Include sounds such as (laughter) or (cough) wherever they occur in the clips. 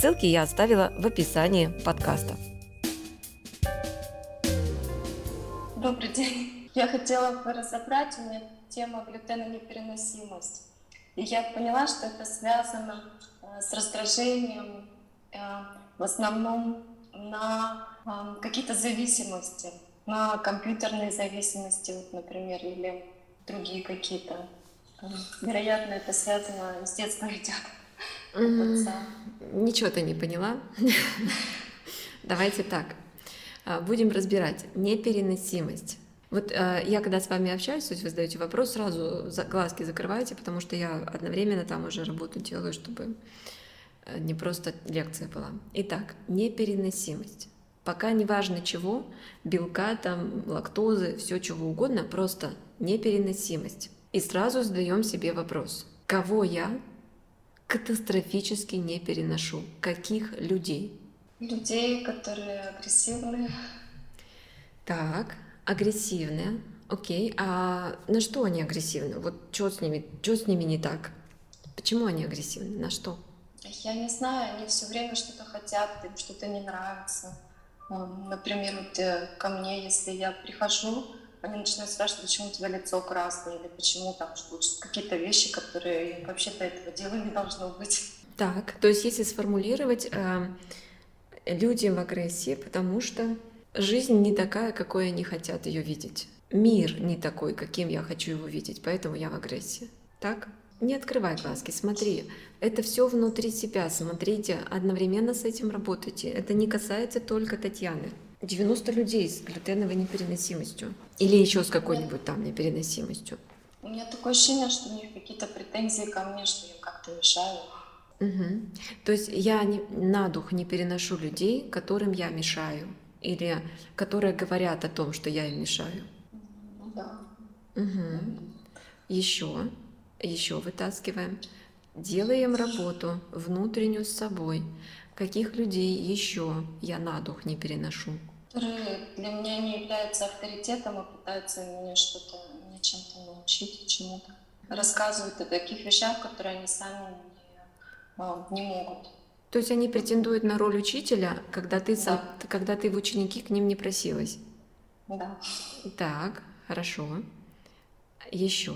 Ссылки я оставила в описании подкаста. Добрый день. (laughs) Я хотела бы разобрать, у меня тема глютенонепереносимость. И я поняла, что это связано э, с раздражением э, в основном на э, какие-то зависимости, на компьютерные зависимости, вот, например, или другие какие-то. Вероятно, это связано с детством (laughs) идет. Ничего ты не поняла. Давайте так. А, будем разбирать непереносимость. Вот э, я когда с вами общаюсь, то есть вы задаете вопрос, сразу за, глазки закрываете, потому что я одновременно там уже работу делаю, чтобы э, не просто лекция была. Итак, непереносимость. Пока не важно чего, белка, там, лактозы, все чего угодно, просто непереносимость. И сразу задаем себе вопрос, кого я катастрофически не переношу. Каких людей? Людей, которые агрессивные. Так, агрессивные. Окей, а на что они агрессивны? Вот что с ними, что с ними не так? Почему они агрессивны? На что? Я не знаю, они все время что-то хотят, им что-то не нравится. Например, вот э, ко мне, если я прихожу, они начинают спрашивать, почему у тебя лицо красное, или почему там какие-то вещи, которые вообще-то этого дела не должно быть. Так, то есть если сформулировать, э, люди в агрессии, потому что жизнь не такая, какой они хотят ее видеть. Мир не такой, каким я хочу его видеть, поэтому я в агрессии. Так? Не открывай глазки, смотри. Это все внутри себя, смотрите, одновременно с этим работайте. Это не касается только Татьяны. 90 людей с глютеновой непереносимостью. Или еще с какой-нибудь там непереносимостью. У меня такое ощущение, что у них какие-то претензии ко мне, что я как-то мешаю. Угу. То есть я не, на дух не переношу людей, которым я мешаю, или которые говорят о том, что я им мешаю. Ну да. Угу. Еще, еще вытаскиваем. Делаем работу внутреннюю с собой. Каких людей еще я на дух не переношу? Которые для меня не являются авторитетом, а пытаются меня что-то, мне чем-то научить, чему-то. Рассказывают о таких вещах, которые они сами не, а, не могут. То есть они претендуют на роль учителя, когда ты, да. сам, когда ты в ученики к ним не просилась? Да. Так, хорошо. Еще?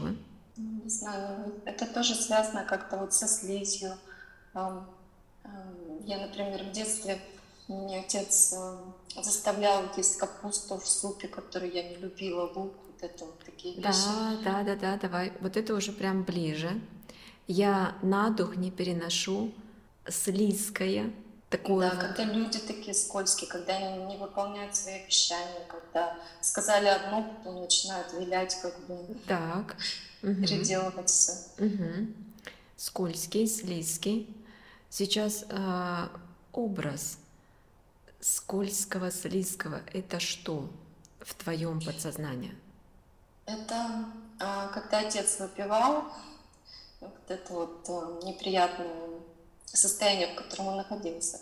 Не знаю, это тоже связано как-то вот со слизью. Я, например, в детстве мне отец э, заставлял есть капусту в супе, который я не любила, лук, вот это вот такие да, вещи. Да, да, да, давай. Вот это уже прям ближе. Я на дух не переношу слизкое, такое. Да, когда люди такие скользкие, когда они не выполняют свои обещания, когда сказали одно, потом начинают вилять, как бы. Так. Переделывать все. Угу. Скользкий, слизкий. Сейчас э, образ скользкого, слизкого — это что в твоем подсознании? Это а, когда отец выпивал, вот это вот а, неприятное состояние, в котором он находился.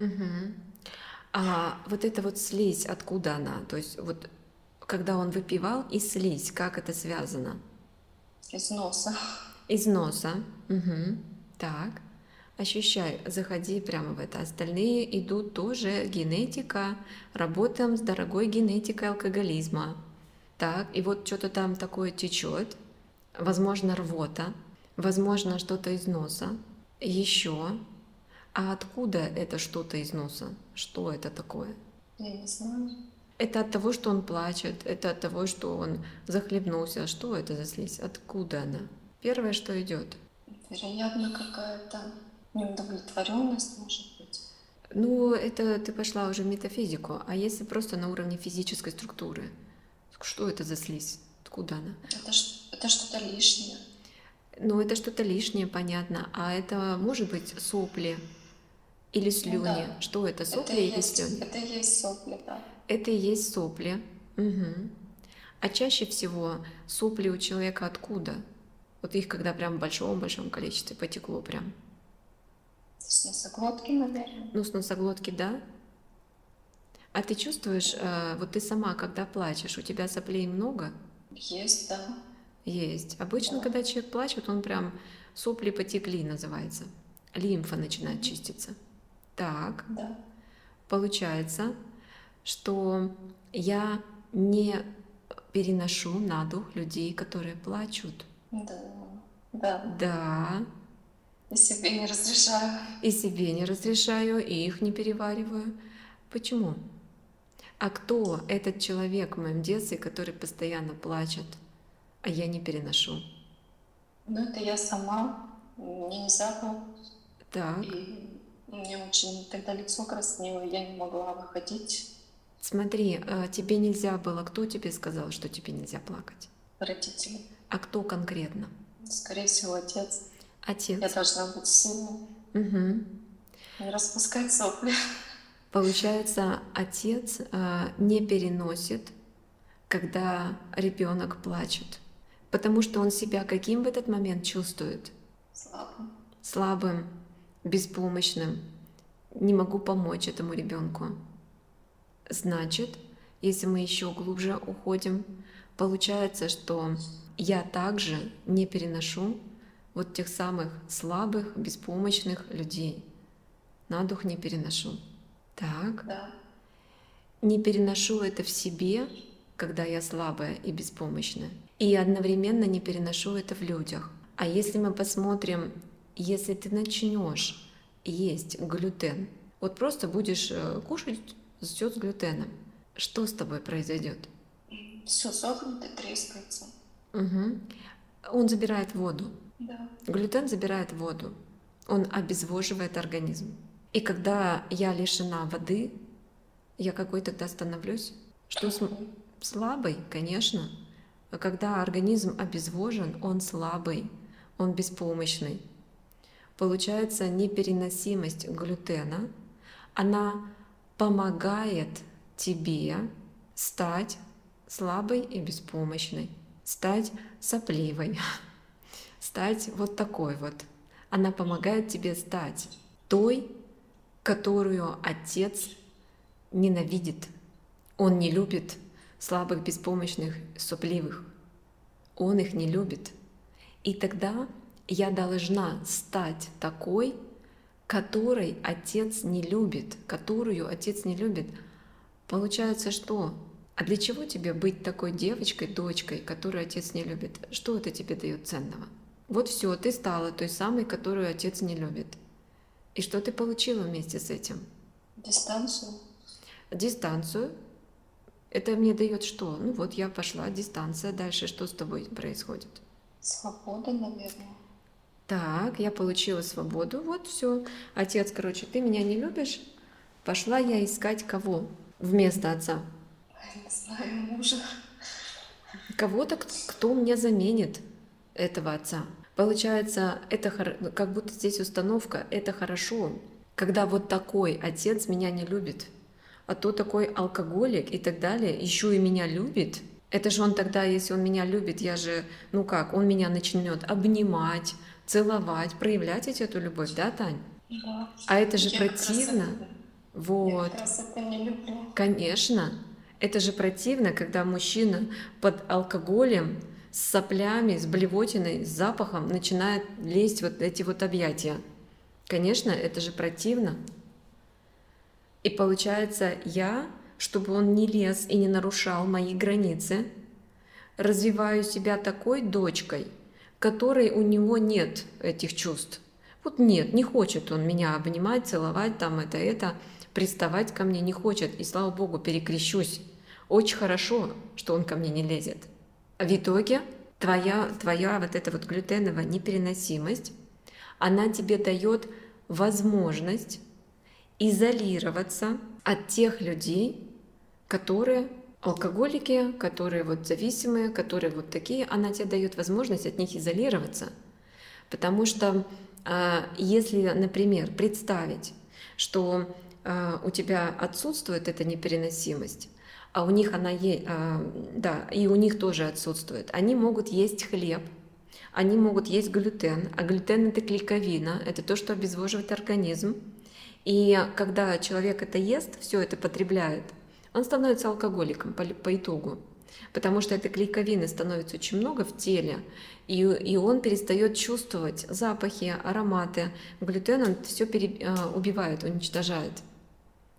Угу. А вот эта вот слизь, откуда она? То есть вот когда он выпивал и слизь, как это связано? Из носа. Из носа. Угу. Так ощущай, заходи прямо в это. Остальные идут тоже генетика, работаем с дорогой генетикой алкоголизма. Так, и вот что-то там такое течет, возможно, рвота, возможно, что-то из носа, еще. А откуда это что-то из носа? Что это такое? Я не знаю. Это от того, что он плачет, это от того, что он захлебнулся. Что это за слизь? Откуда она? Первое, что идет. Вероятно, какая-то Неудовлетворенность, может быть. Ну, это ты пошла уже в метафизику. А если просто на уровне физической структуры? Что это за слизь? Откуда она? Это, это что-то лишнее. Ну, это что-то лишнее, понятно. А это может быть сопли, или слюни? Ну, да. Что это, сопли это или есть, слюни? Это и есть сопли, да. Это и есть сопли. Угу. А чаще всего сопли у человека откуда? Вот их когда прям в большом-большом количестве потекло прям. С носоглотки, наверное. Ну, с носоглотки, да. А ты чувствуешь, э, вот ты сама, когда плачешь, у тебя соплей много? Есть, да. Есть. Обычно, да. когда человек плачет, он прям сопли потекли, называется. Лимфа начинает чиститься. Так. Да. Получается, что я не переношу на дух людей, которые плачут. Да. Да. Да. И себе не разрешаю. И себе не разрешаю, и их не перевариваю. Почему? А кто этот человек в моем детстве, который постоянно плачет, а я не переношу? Ну, это я сама. Мне нельзя было. Так. И мне очень тогда лицо краснело, я не могла выходить. Смотри, а тебе нельзя было. Кто тебе сказал, что тебе нельзя плакать? Родители. А кто конкретно? Скорее всего, отец. Отец. Я должна быть сильной. Угу. Не распускать сопли. Получается, отец э, не переносит, когда ребенок плачет, потому что он себя каким в этот момент чувствует? Слабым. Слабым, беспомощным. Не могу помочь этому ребенку. Значит, если мы еще глубже уходим, получается, что я также не переношу вот тех самых слабых, беспомощных людей. На дух не переношу. Так. Да. Не переношу это в себе, когда я слабая и беспомощная. И одновременно не переношу это в людях. А если мы посмотрим, если ты начнешь есть глютен, вот просто будешь э, кушать все с глютеном, что с тобой произойдет? Все сохнет и трескается. Угу. Он забирает воду. Да. Глютен забирает воду. Он обезвоживает организм. И когда я лишена воды, я какой тогда становлюсь? Что с... слабый, конечно. Когда организм обезвожен, он слабый, он беспомощный. Получается непереносимость глютена, она помогает тебе стать слабой и беспомощной, стать сопливой, стать вот такой вот. Она помогает тебе стать той, которую отец ненавидит. Он не любит слабых, беспомощных, сопливых. Он их не любит. И тогда я должна стать такой, которой отец не любит, которую отец не любит. Получается, что? А для чего тебе быть такой девочкой, дочкой, которую отец не любит? Что это тебе дает ценного? Вот все, ты стала той самой, которую отец не любит. И что ты получила вместе с этим? Дистанцию. Дистанцию. Это мне дает что? Ну вот я пошла, дистанция. Дальше что с тобой происходит? Свобода, наверное. Так, я получила свободу. Вот все. Отец, короче, ты меня не любишь. Пошла я искать кого вместо отца? Не знаю, мужа. Кого-то, кто мне заменит этого отца. Получается, это как будто здесь установка, это хорошо, когда вот такой отец меня не любит, а то такой алкоголик и так далее еще и меня любит. Это же он тогда, если он меня любит, я же, ну как, он меня начнет обнимать, целовать, проявлять эту любовь, да, Тань? Да. А это же я противно. Это, вот. Я это не люблю. Конечно. Это же противно, когда мужчина под алкоголем с соплями, с блевотиной, с запахом начинает лезть вот эти вот объятия. Конечно, это же противно. И получается, я, чтобы он не лез и не нарушал мои границы, развиваю себя такой дочкой, которой у него нет этих чувств. Вот нет, не хочет он меня обнимать, целовать, там это, это, приставать ко мне не хочет. И слава богу, перекрещусь. Очень хорошо, что он ко мне не лезет. В итоге твоя, твоя вот эта вот глютеновая непереносимость, она тебе дает возможность изолироваться от тех людей, которые алкоголики, которые вот зависимые, которые вот такие, она тебе дает возможность от них изолироваться. Потому что а, если, например, представить, что э, у тебя отсутствует эта непереносимость, а у них она есть, э, да, и у них тоже отсутствует. Они могут есть хлеб, они могут есть глютен, а глютен это клейковина, это то, что обезвоживает организм. И когда человек это ест, все это потребляет, он становится алкоголиком по, по итогу потому что этой клейковины становится очень много в теле, и, и он перестает чувствовать запахи, ароматы. Глютен он все пере, э, убивает, уничтожает.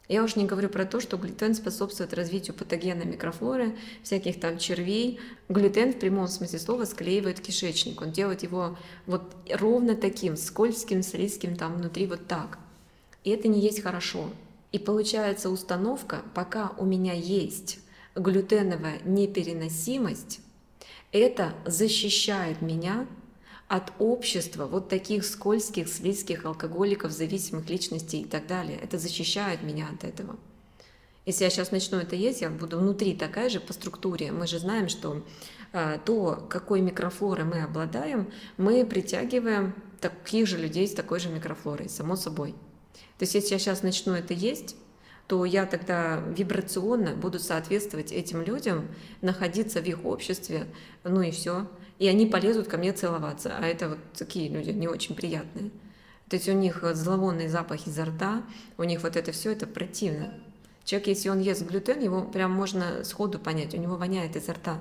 Я уж не говорю про то, что глютен способствует развитию патогенной микрофлоры, всяких там червей. Глютен в прямом смысле слова склеивает кишечник. Он делает его вот ровно таким, скользким, слизким там внутри вот так. И это не есть хорошо. И получается установка, пока у меня есть глютеновая непереносимость, это защищает меня от общества вот таких скользких, слизких алкоголиков, зависимых личностей и так далее. Это защищает меня от этого. Если я сейчас начну это есть, я буду внутри такая же по структуре. Мы же знаем, что а, то, какой микрофлорой мы обладаем, мы притягиваем таких же людей с такой же микрофлорой, само собой. То есть если я сейчас начну это есть, то я тогда вибрационно буду соответствовать этим людям, находиться в их обществе, ну и все. И они полезут ко мне целоваться. А это вот такие люди не очень приятные. То есть у них зловонный запах изо рта, у них вот это все это противно. Человек, если он ест глютен, его прям можно сходу понять, у него воняет изо рта,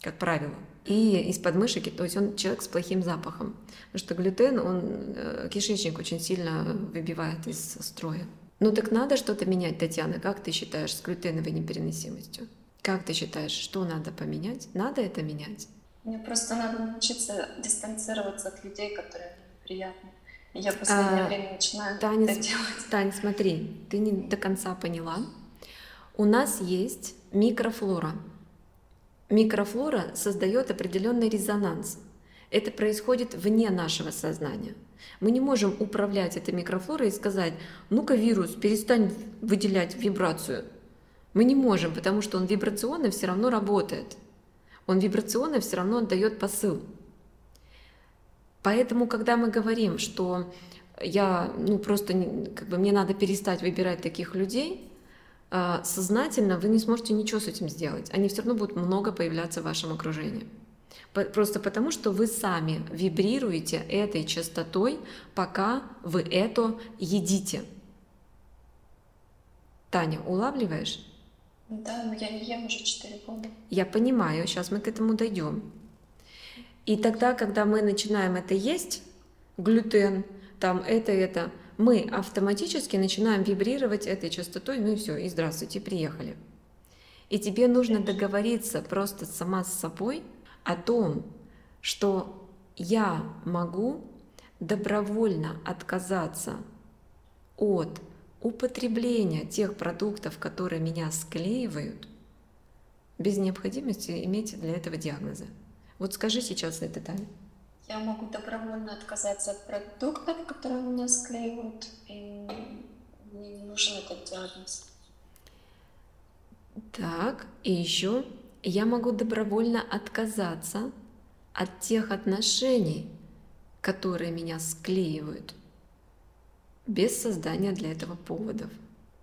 как правило. И из подмышки, то есть он человек с плохим запахом. Потому что глютен, он э, кишечник очень сильно выбивает из строя. Ну так надо что-то менять, Татьяна. Как ты считаешь с глютеновой непереносимостью? Как ты считаешь, что надо поменять? Надо это менять? Мне просто надо научиться дистанцироваться от людей, которые неприятны. Я в последнее а, время начинаю Таня, это делать. Таня, смотри, ты не до конца поняла. У нас есть микрофлора. Микрофлора создает определенный резонанс. Это происходит вне нашего сознания. Мы не можем управлять этой микрофлорой и сказать, ну-ка вирус, перестань выделять вибрацию. Мы не можем, потому что он вибрационно все равно работает. Он вибрационно все равно отдает посыл. Поэтому, когда мы говорим, что я, ну просто, как бы мне надо перестать выбирать таких людей, а, сознательно вы не сможете ничего с этим сделать. Они все равно будут много появляться в вашем окружении. Просто потому, что вы сами вибрируете этой частотой, пока вы это едите. Таня, улавливаешь? Да, но я не ем уже 4 года. Я понимаю, сейчас мы к этому дойдем. И тогда, когда мы начинаем это есть, глютен, там это, это, мы автоматически начинаем вибрировать этой частотой, ну и все, и здравствуйте, приехали. И тебе нужно договориться просто сама с собой – о том, что я могу добровольно отказаться от употребления тех продуктов, которые меня склеивают, без необходимости иметь для этого диагноза. Вот скажи сейчас это, Таня. Я могу добровольно отказаться от продуктов, которые меня склеивают, и мне не нужен этот диагноз. Так, и еще я могу добровольно отказаться от тех отношений, которые меня склеивают, без создания для этого поводов.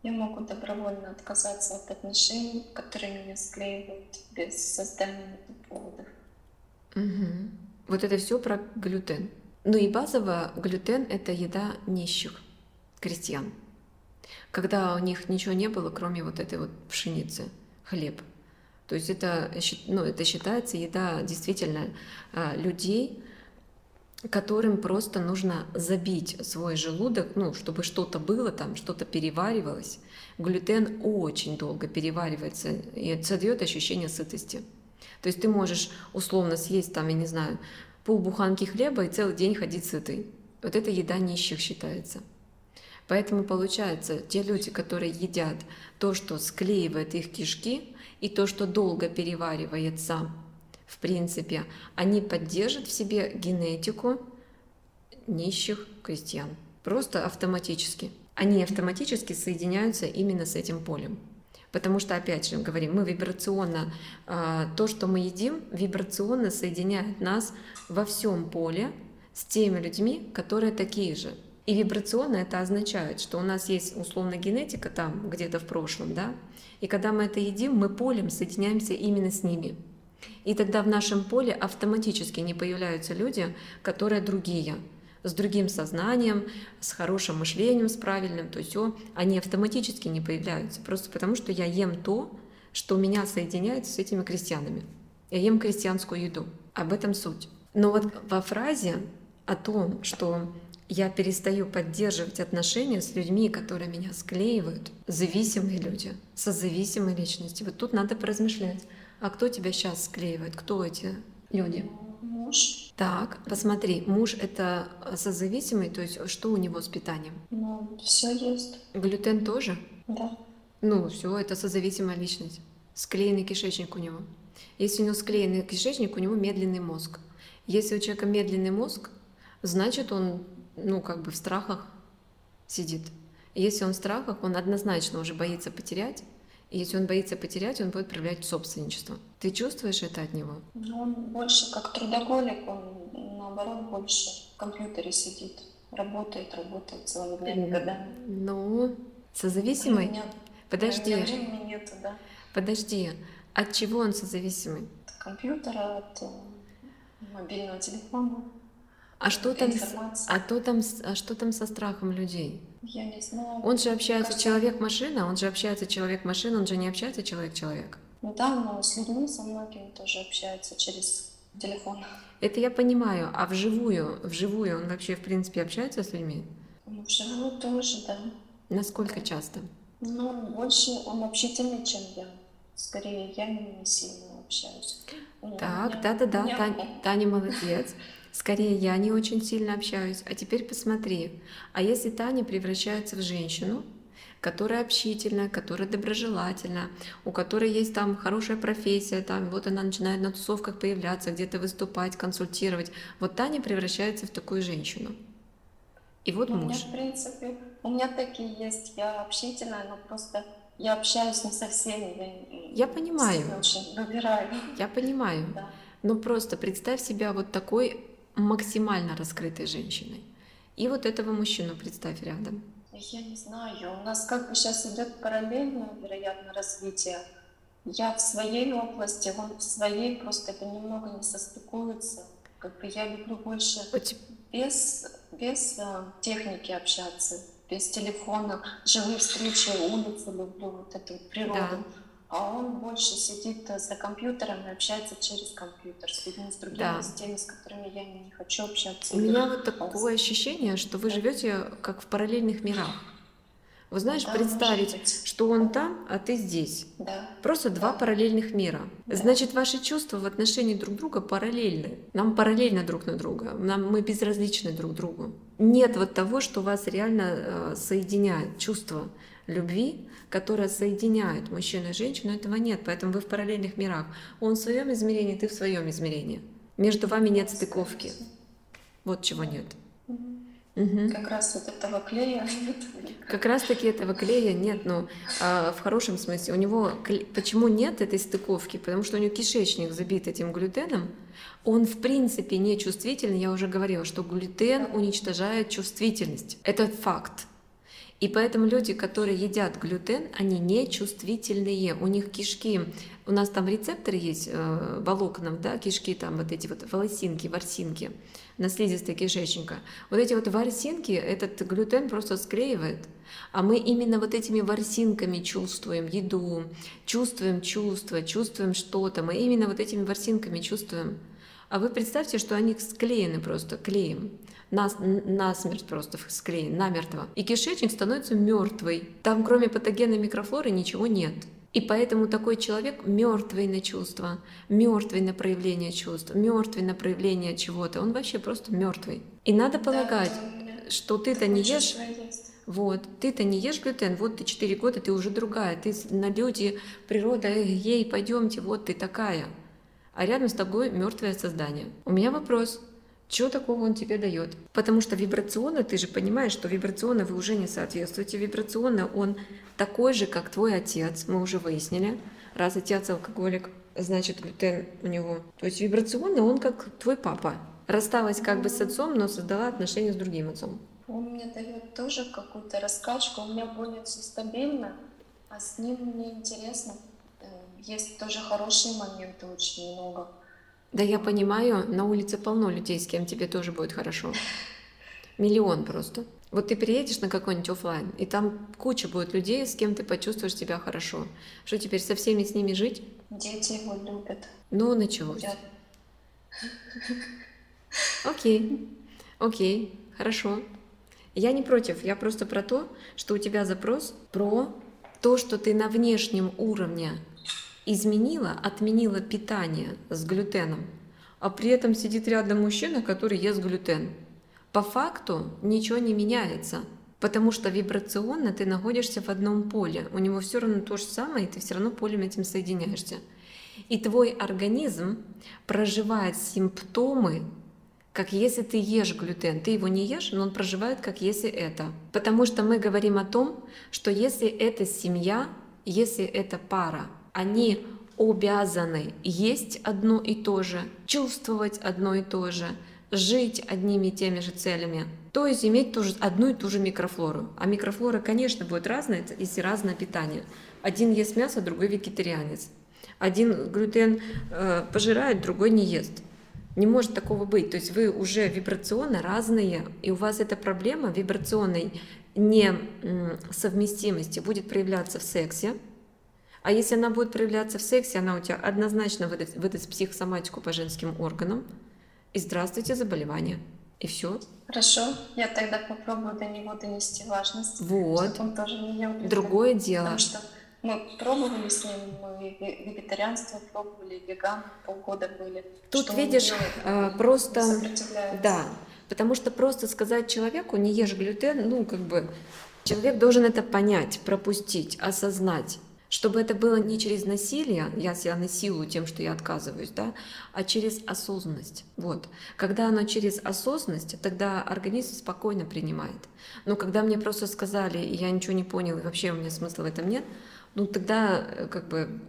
Я могу добровольно отказаться от отношений, которые меня склеивают, без создания поводов. Угу. Вот это все про глютен. Ну и базово глютен – это еда нищих крестьян, когда у них ничего не было, кроме вот этой вот пшеницы, хлеб – то есть это, ну, это считается еда действительно а, людей, которым просто нужно забить свой желудок, ну, чтобы что-то было там, что-то переваривалось. Глютен очень долго переваривается и создает ощущение сытости. То есть ты можешь условно съесть там, я не знаю, полбуханки хлеба и целый день ходить сытый. Вот это еда нищих считается. Поэтому получается, те люди, которые едят то, что склеивает их кишки, и то, что долго переваривается, в принципе, они поддержат в себе генетику нищих крестьян. Просто автоматически. Они автоматически соединяются именно с этим полем. Потому что, опять же, говорим, мы вибрационно, а, то, что мы едим, вибрационно соединяет нас во всем поле с теми людьми, которые такие же. И вибрационно это означает, что у нас есть условно генетика там где-то в прошлом, да, и когда мы это едим, мы полем соединяемся именно с ними. И тогда в нашем поле автоматически не появляются люди, которые другие, с другим сознанием, с хорошим мышлением, с правильным, то все, они автоматически не появляются, просто потому что я ем то, что меня соединяет с этими крестьянами. Я ем крестьянскую еду. Об этом суть. Но вот во фразе о том, что я перестаю поддерживать отношения с людьми, которые меня склеивают, зависимые люди, созависимые личности. Вот тут надо поразмышлять. А кто тебя сейчас склеивает? Кто эти люди? Муж. Так, посмотри, муж это созависимый, то есть что у него с питанием? Ну, все есть. Глютен тоже? Да. Ну, все, это созависимая личность. Склеенный кишечник у него. Если у него склеенный кишечник, у него медленный мозг. Если у человека медленный мозг, значит он, ну, как бы в страхах сидит. И если он в страхах, он однозначно уже боится потерять, и если он боится потерять, он будет проявлять собственничество. Ты чувствуешь это от него? Ну, он больше как трудоголик, он наоборот больше в компьютере сидит, работает, работает целыми днями, годами. Ну, созависимый? Меня, Подожди. времени нету, да. Подожди. От чего он созависимый? От компьютера, от э, мобильного телефона. А что там, с- а то там, а что там со страхом людей? Я не знаю. Он же общается Кажется, человек-машина, он же общается человек-машина, он же не общается человек-человек. Ну да, но с людьми, со многими тоже общается через телефон. Это я понимаю, а вживую, вживую он вообще в принципе общается с людьми? Ну, вживую тоже, да. Насколько часто? Ну, больше он общительный, чем я. Скорее, я не сильно общаюсь. Так, да-да-да, Таня, (laughs) Таня молодец. Скорее, я не очень сильно общаюсь. А теперь посмотри, а если Таня превращается в женщину, которая общительная, которая доброжелательна, у которой есть там хорошая профессия, там вот она начинает на тусовках появляться, где-то выступать, консультировать. Вот Таня превращается в такую женщину. И вот Ну, У меня, муж. в принципе, у меня такие есть. Я общительная, но просто я общаюсь не со всеми. Я, Я понимаю. очень выбираю. Я понимаю. Да. Но просто представь себя вот такой максимально раскрытой женщиной. И вот этого мужчину представь рядом. Я не знаю, у нас как бы сейчас идет параллельное, вероятно, развитие. Я в своей области, он в своей, просто это немного не состыкуется. Как бы я люблю больше без, без э, техники общаться, без телефона, живые встречи, улицы люблю, вот эту вот природу. Да. А он больше сидит э, за компьютером и общается через компьютер с людьми, с другими, Да. с теми, с которыми я не хочу общаться. У меня вот такое ощущение, что вы живете как в параллельных мирах. Вы знаешь, Да, представить, что он там, а ты здесь. Да. Просто два Да. параллельных мира. Да. Значит, ваши чувства в отношении друг друга параллельны. Нам параллельно друг на друга. Нам, мы безразличны друг другу. Нет вот того, что вас реально э, соединяет. Чувство любви, которое соединяет мужчину и женщину, этого нет. Поэтому вы в параллельных мирах. Он в своем измерении, ты в своем измерении. Между вами нет стыковки. Вот чего нет. Мгм. Как раз вот этого клея нет. Как раз таки этого клея нет, но а, в хорошем смысле. У него кле- почему нет этой стыковки? Потому что у него кишечник забит этим глютеном. Он в принципе не чувствительный. Я уже говорила, что глютен уничтожает чувствительность. Это факт. И поэтому люди, которые едят глютен, они не чувствительные. У них кишки, у нас там рецепторы есть э, волокнов, да, кишки там вот эти вот волосинки, ворсинки на слизистой кишечника. Вот эти вот ворсинки этот глютен просто склеивает. А мы именно вот этими ворсинками чувствуем еду, чувствуем чувства, чувствуем что-то. Мы именно вот этими ворсинками чувствуем. А вы представьте, что они склеены просто клеем. Нас, насмерть просто склеен, намертво. И кишечник становится мертвый. Там кроме патогенной микрофлоры ничего нет. И поэтому такой человек мертвый на чувства, мертвый на проявление чувств, мертвый на проявление чего-то. Он вообще просто мертвый. И надо полагать, Да, что ты-то не ешь вот, ты-то не ешь глютен, вот ты 4 года, ты уже другая, ты на люди, природа, ей, пойдемте, вот ты такая. А рядом с тобой мертвое создание. У меня вопрос, что такого он тебе дает? Потому что вибрационно, ты же понимаешь, что вибрационно вы уже не соответствуете. Вибрационно он такой же, как твой отец, мы уже выяснили. Раз отец алкоголик, значит глютен у него. То есть вибрационно он как твой папа. Рассталась как бы с отцом, но создала отношения с другим отцом. Он мне дает тоже какую-то раскачку, у меня более все стабильно, а с ним мне интересно. Э, есть тоже хорошие моменты очень много. Да я понимаю, на улице полно людей, с кем тебе тоже будет хорошо. Миллион просто. Вот ты приедешь на какой-нибудь офлайн, и там куча будет людей, с кем ты почувствуешь себя хорошо. Что теперь со всеми с ними жить? Дети его любят. Ну, началось. Я... Окей, окей, хорошо. Я не против, я просто про то, что у тебя запрос про то, что ты на внешнем уровне изменила, отменила питание с глютеном, а при этом сидит рядом мужчина, который ест глютен. По факту ничего не меняется, потому что вибрационно ты находишься в одном поле. У него все равно то же самое, и ты все равно полем этим соединяешься. И твой организм проживает симптомы как если ты ешь глютен. Ты его не ешь, но он проживает, как если это. Потому что мы говорим о том, что если это семья, если это пара, они обязаны есть одно и то же, чувствовать одно и то же, жить одними и теми же целями, то есть иметь тоже одну и ту же микрофлору. А микрофлора, конечно, будет разная, если разное питание. Один ест мясо, другой вегетарианец. Один глютен э, пожирает, другой не ест. Не может такого быть. То есть вы уже вибрационно разные, и у вас эта проблема вибрационной несовместимости будет проявляться в сексе. А если она будет проявляться в сексе, она у тебя однозначно выдаст, выдаст психосоматику по женским органам. И здравствуйте, заболевание. И все. Хорошо, я тогда попробую до него донести важность. Вот. Чтобы он тоже меня Другое дело. Потому что мы пробовали с ним, мы вегетарианство пробовали, веган полгода были. Тут видишь, э, просто да, потому что просто сказать человеку не ешь глютен, ну как бы человек должен это понять, пропустить, осознать чтобы это было не через насилие, я себя насилую тем, что я отказываюсь, да, а через осознанность. Вот. Когда оно через осознанность, тогда организм спокойно принимает. Но когда мне просто сказали, и я ничего не понял, и вообще у меня смысла в этом нет, ну тогда э, как бы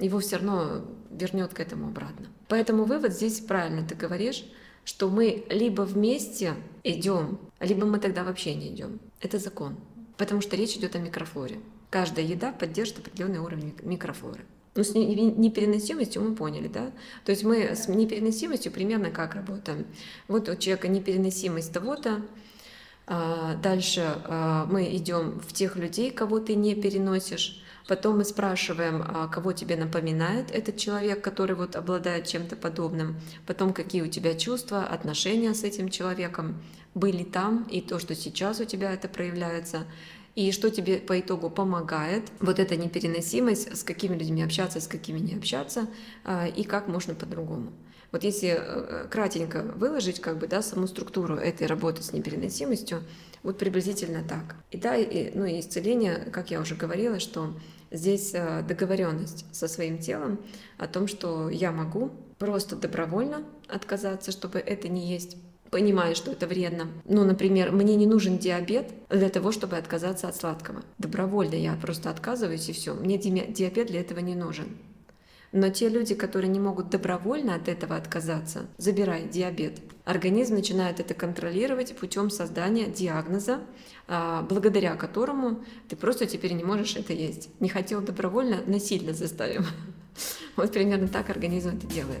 его все равно вернет к этому обратно. Поэтому вывод здесь правильно ты говоришь, что мы либо вместе идем, либо мы тогда вообще не идем. Это закон. Потому что речь идет о микрофлоре. Каждая еда поддержит определенный уровень микрофлоры. Ну, с непереносимостью мы поняли, да? То есть мы с непереносимостью примерно как работаем? Вот у человека непереносимость того-то, а, дальше а, мы идем в тех людей, кого ты не переносишь, Потом мы спрашиваем, а, кого тебе напоминает этот человек, который вот обладает чем-то подобным. Потом, какие у тебя чувства, отношения с этим человеком были там, и то, что сейчас у тебя это проявляется. И что тебе по итогу помогает, вот эта непереносимость, с какими людьми общаться, с какими не общаться, а, и как можно по-другому. Вот если э, кратенько выложить как бы, да, саму структуру этой работы с непереносимостью, вот приблизительно так. И да, и, ну и исцеление, как я уже говорила, что здесь э, договоренность со своим телом о том, что я могу просто добровольно отказаться, чтобы это не есть понимая, что это вредно. Ну, например, мне не нужен диабет для того, чтобы отказаться от сладкого. Добровольно я просто отказываюсь и все. Мне диабет для этого не нужен. Но те люди, которые не могут добровольно от этого отказаться, забирай диабет, организм начинает это контролировать путем создания диагноза, а, благодаря которому ты просто теперь не можешь это есть. Не хотел добровольно, насильно заставим. (laughs) Вот примерно так организм это делает.